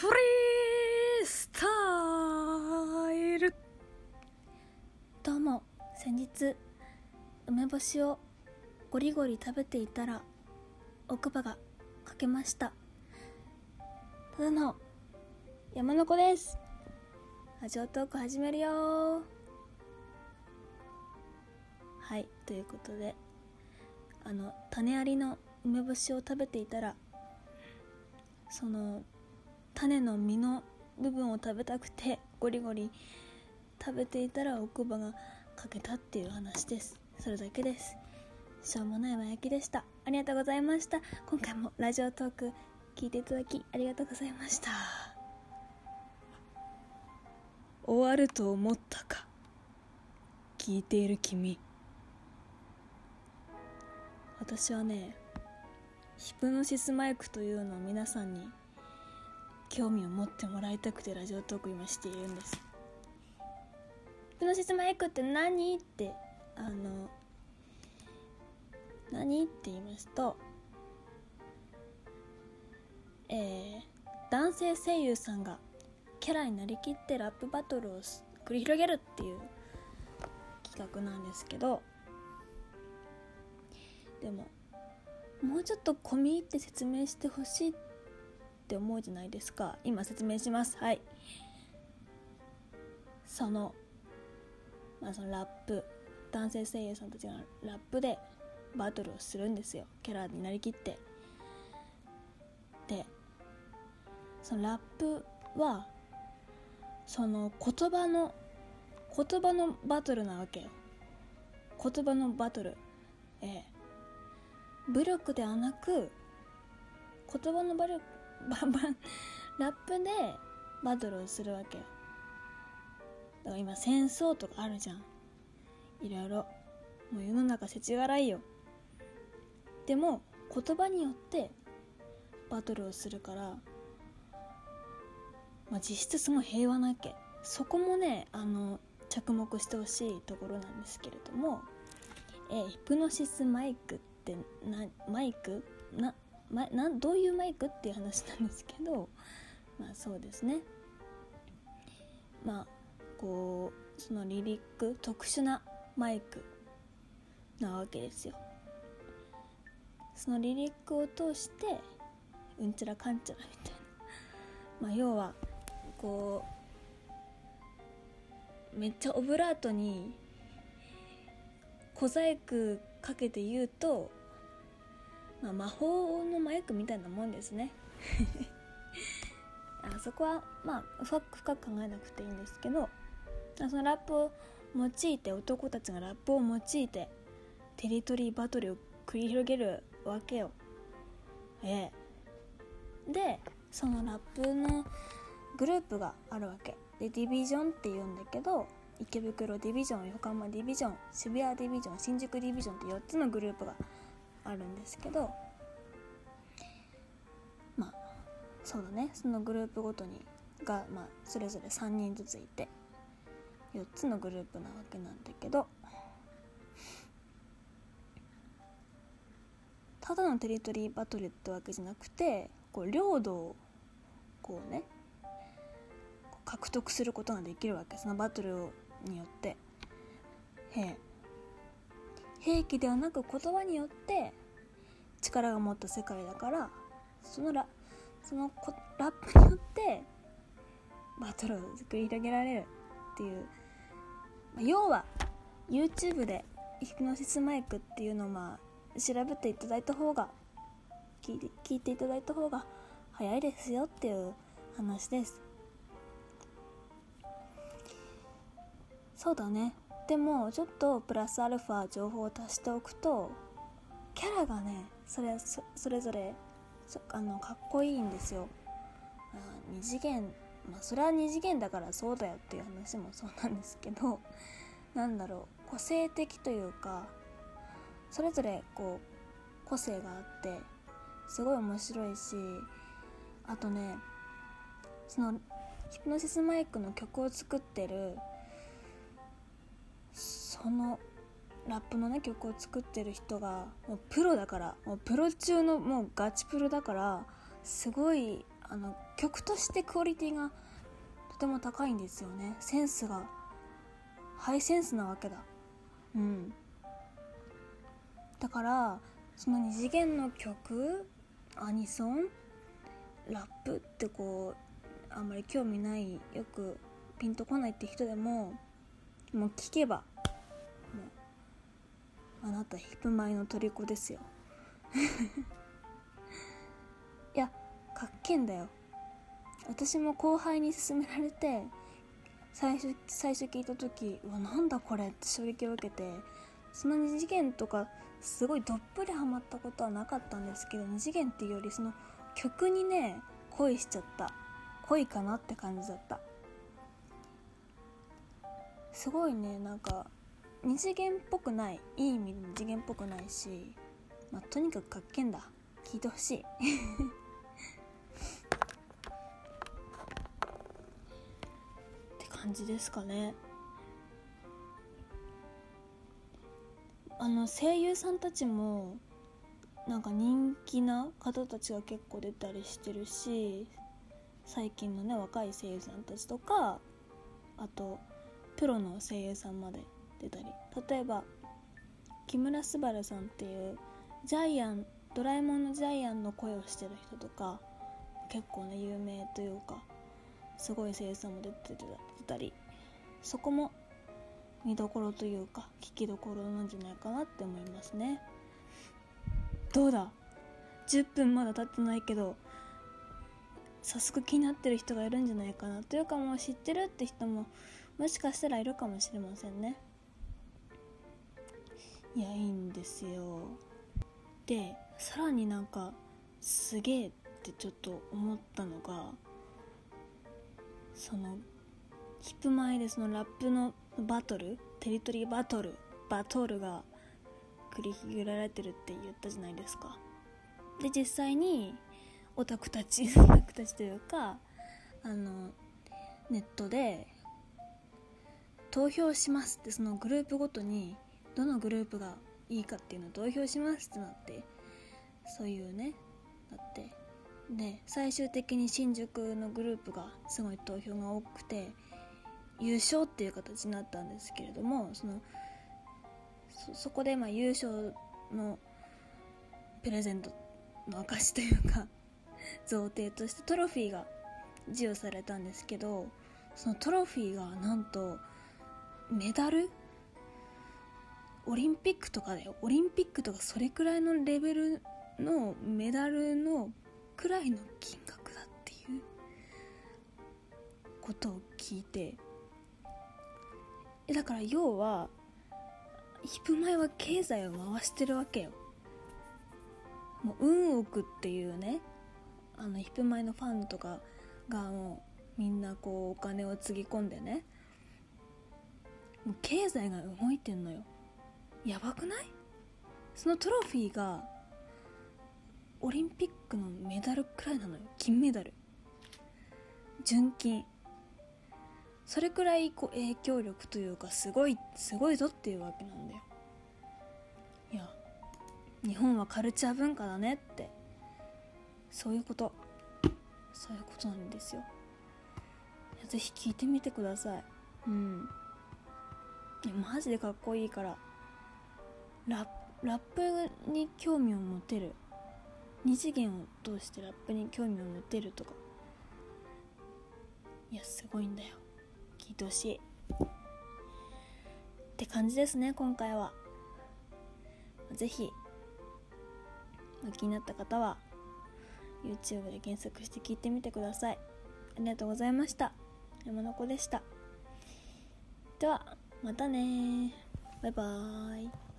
フリースタイル。どうも先日梅干しをゴリゴリ食べていたら奥歯が欠けました。ただの山の子です。ラジオトーク始めるよ。はいということであの種ありの梅干しを食べていたらその種の実の部分を食べたくてゴリゴリ食べていたら奥歯が欠けたっていう話です。それだけです。しょうもないわやきでした。ありがとうございました。今回もラジオトーク聞いていただきありがとうございました。終わると思ったか。聞いている君。私はねヒプノシスマイクというのを皆さんに興味を持ってもらいたくてラジオトーク今しているんです。プノシスマイクって何？ってあの何？って言いますとえー、男性声優さんがキャラになりきってラップバトルを繰り広げるっていう企画なんですけどでももうちょっと込み入って説明してほしいっって思うじゃないですか。今説明します。はい。そのまあそのラップ。男性声優さんたちがラップでバトルをするんですよ。キャラになりきって。でそのラップはその言葉の言葉のバトルなわけよ。言葉のバトル。ええ。武力ではなく言葉のバルバンバンラップでバトルをするわけよ。だから今戦争とかあるじゃん。いろいろ。もう世の中世知辛いよ。でも言葉によってバトルをするからまあ、実質すごい平和なわけ。そこもねあの着目してほしいところなんですけれども、えー、ヒプノシスマイクってなマイク？なま、などういうマイクっていう話なんですけどまあそうですね。まあこうそのリリック特殊なマイクなわけですよ。そのリリックを通してうんちらかんちゃらみたいな。まあ要はこうめっちゃオブラートに小細工かけて言うと、まあ、魔法のマイクみたいなもんですね。あそこはまあ深く深く考えなくていいんですけどそのラップを用いて男たちがラップを用いてテリトリーバトルを繰り広げるわけよ。ええ。でそのラップのグループがあるわけ。でディビジョンっていうんだけど池袋ディビジョン横浜ディビジョン渋谷ディビジョン新宿ディビジョンって4つのグループがあるんですけどまあそうだね。そのグループごとにが、まあ、それぞれ3人ずついて4つのグループなわけなんだけどただのテリトリーバトルってわけじゃなくてこう領土をこうね獲得することができるわけ。そのバトルによって。兵兵器ではなく言葉によって力が持った世界だからそのラそのラップによってバトルを繰り広げられるっていう、まあ、要は YouTube でヒプノシスマイクっていうのをまあ調べていただいた方が聞いて聞いていただいた方が早いですよっていう話です。そうだね。でもちょっとプラスアルファ情報を足しておくとキャラがねそれそれぞれあのかっこいいんですよ。2次元まあそれは2次元だからそうだよっていう話もそうなんですけどなんだろう個性的というかそれぞれこう個性があってすごい面白いしあとねそのヒプノシスマイクの曲を作ってるそのラップのね曲を作ってる人がもうプロだからもうプロ中のもうガチプロだからすごいあの曲としてクオリティがとても高いんですよね。センスが。ハイセンスなわけだ。うん。だからその二次元の曲アニソンラップってこうあんまり興味ないよくピンとこないって人でももう聞けばもうあなたヒップマイの虜ですよ。いやかっけんだよ。私も後輩に勧められて最初最初聞いた時うわなんだこれって衝撃を受けてその二次元とかすごいどっぷりハマったことはなかったんですけど二次元っていうよりその曲にね恋しちゃった。恋かなって感じだった。すごいねなんか二次元っぽくないいい意味で二次元っぽくないし、まあ、とにかくかっけんだ。聞いてほしい。って感じですかね。あの声優さんたちもなんか人気な方たちが結構出たりしてるし最近のね若い声優さんたちとかあとプロの声優さんまで出たり。例えば木村昴さんっていうジャイアンドラえもんのジャイアンの声をしてる人とか結構ね有名というかすごい声優さんも出てたり。そこも見どころというか聞きどころなんじゃないかなって思いますね。どうだ？10分まだ経ってないけど早速気になってる人がいるんじゃないかな。というかもう知ってるって人ももしかしたらいるかもしれませんね。いやいいんですよ。でさらになんかすげえってちょっと思ったのがそのヒップ前でそのラップのバトルテリトリーバトルバトルが繰り広げられてるって言ったじゃないですか。で実際にオタクたち オタクたちというかあのネットで投票しますってそのグループごとにどのグループがいいかっていうのを投票しますってなってそういうねだって。で最終的に新宿のグループがすごい投票が多くて優勝っていう形になったんですけれどもそのそこでまあ優勝のプレゼントの証というか 贈呈としてトロフィーが授与されたんですけどそのトロフィーがなんとメダルオリンピックとかだよオリンピックとかそれくらいのレベルのメダルのくらいの金額だっていうことを聞いてだから要はヒプマイは経済を回してるわけよ。もう運億っていうねあのヒプマイのファンとかがもうみんなこうお金をつぎ込んでねもう経済が動いてんのよ。やばくない？そのトロフィーがオリンピックのメダルくらいなのよ。金メダル。純金。それくらいこう影響力というかすごいすごいぞっていうわけなんだよ。いや日本はカルチャー文化だねって。そういうこと。そういうことなんですよ。ぜひ聞いてみてください。うん。いやマジでかっこいいから。ララップに興味を持てる。二次元を通してラップに興味を持てるとか。いやすごいんだよ。聞いてほしい。って感じですね今回は。是非気になった方は YouTube で検索して聞いてみてください。ありがとうございました。山の子でした。ではまたねバイバーイ。